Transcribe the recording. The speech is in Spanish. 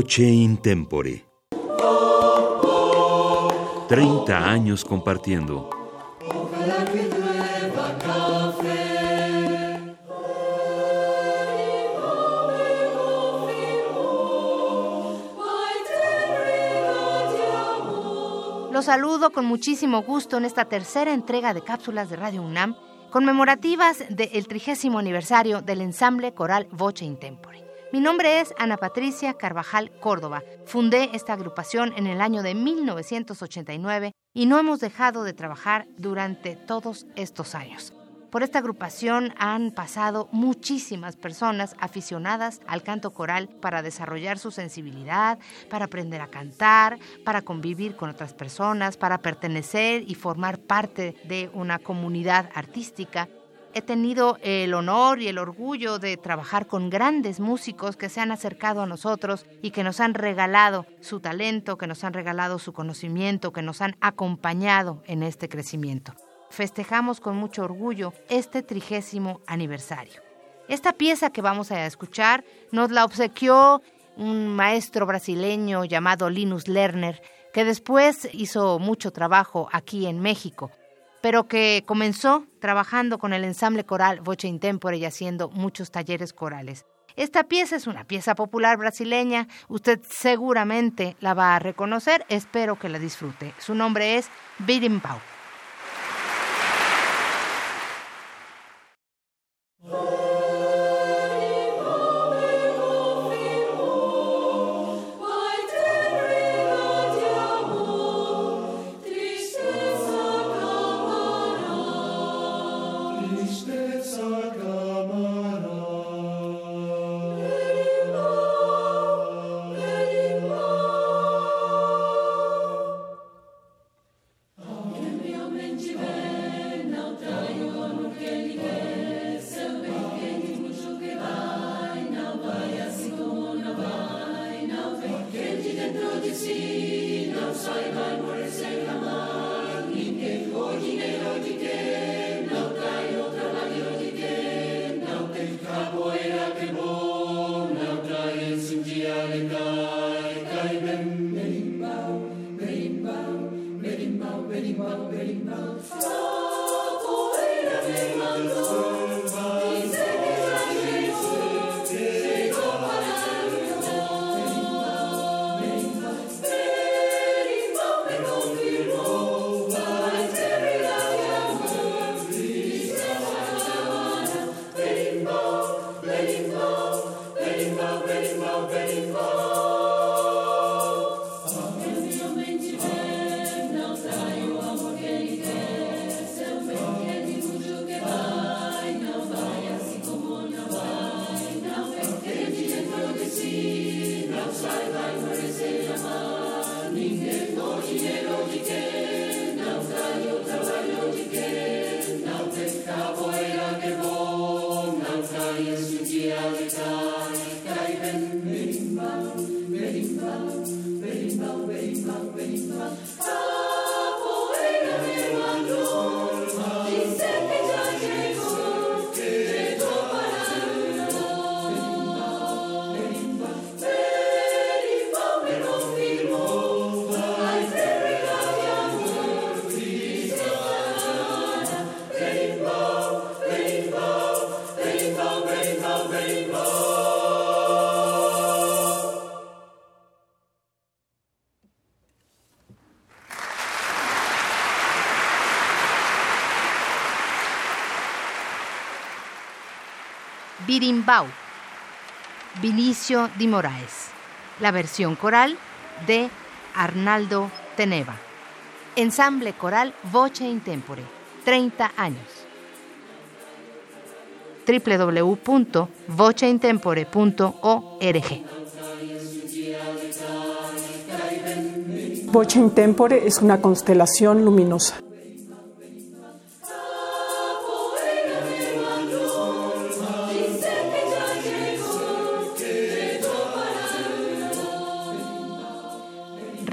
Voce in tempore. 30 años compartiendo. Los saludo con muchísimo gusto en esta tercera entrega de cápsulas de Radio UNAM conmemorativas del trigésimo aniversario del ensamble coral Voce in Tempore. Mi nombre es Ana Patricia Carvajal Córdoba. Fundé esta agrupación en el año de 1989 y no hemos dejado de trabajar durante todos estos años. Por esta agrupación han pasado muchísimas personas aficionadas al canto coral para desarrollar su sensibilidad, para aprender a cantar, para convivir con otras personas, para pertenecer y formar parte de una comunidad artística. He tenido el honor y el orgullo de trabajar con grandes músicos que se han acercado a nosotros y que nos han regalado su talento, que nos han regalado su conocimiento, que nos han acompañado en este crecimiento festejamos con mucho orgullo este trigésimo aniversario. Esta pieza que vamos a escuchar nos la obsequió un maestro brasileño llamado Linus Lerner, que después hizo mucho trabajo aquí en México, pero que comenzó trabajando con el ensamble coral Voce Intempore y haciendo muchos talleres corales. Esta pieza es una pieza popular brasileña, usted seguramente la va a reconocer, espero que la disfrute. Su nombre es Birimbau. Bring beautiful. Merimba, Merimba. Birimbau, Vinicio Di Moraes. La versión coral de Arnaldo Teneva. Ensamble coral Voce in Tempore. 30 años. www.voceintempore.org Voce in Tempore es una constelación luminosa.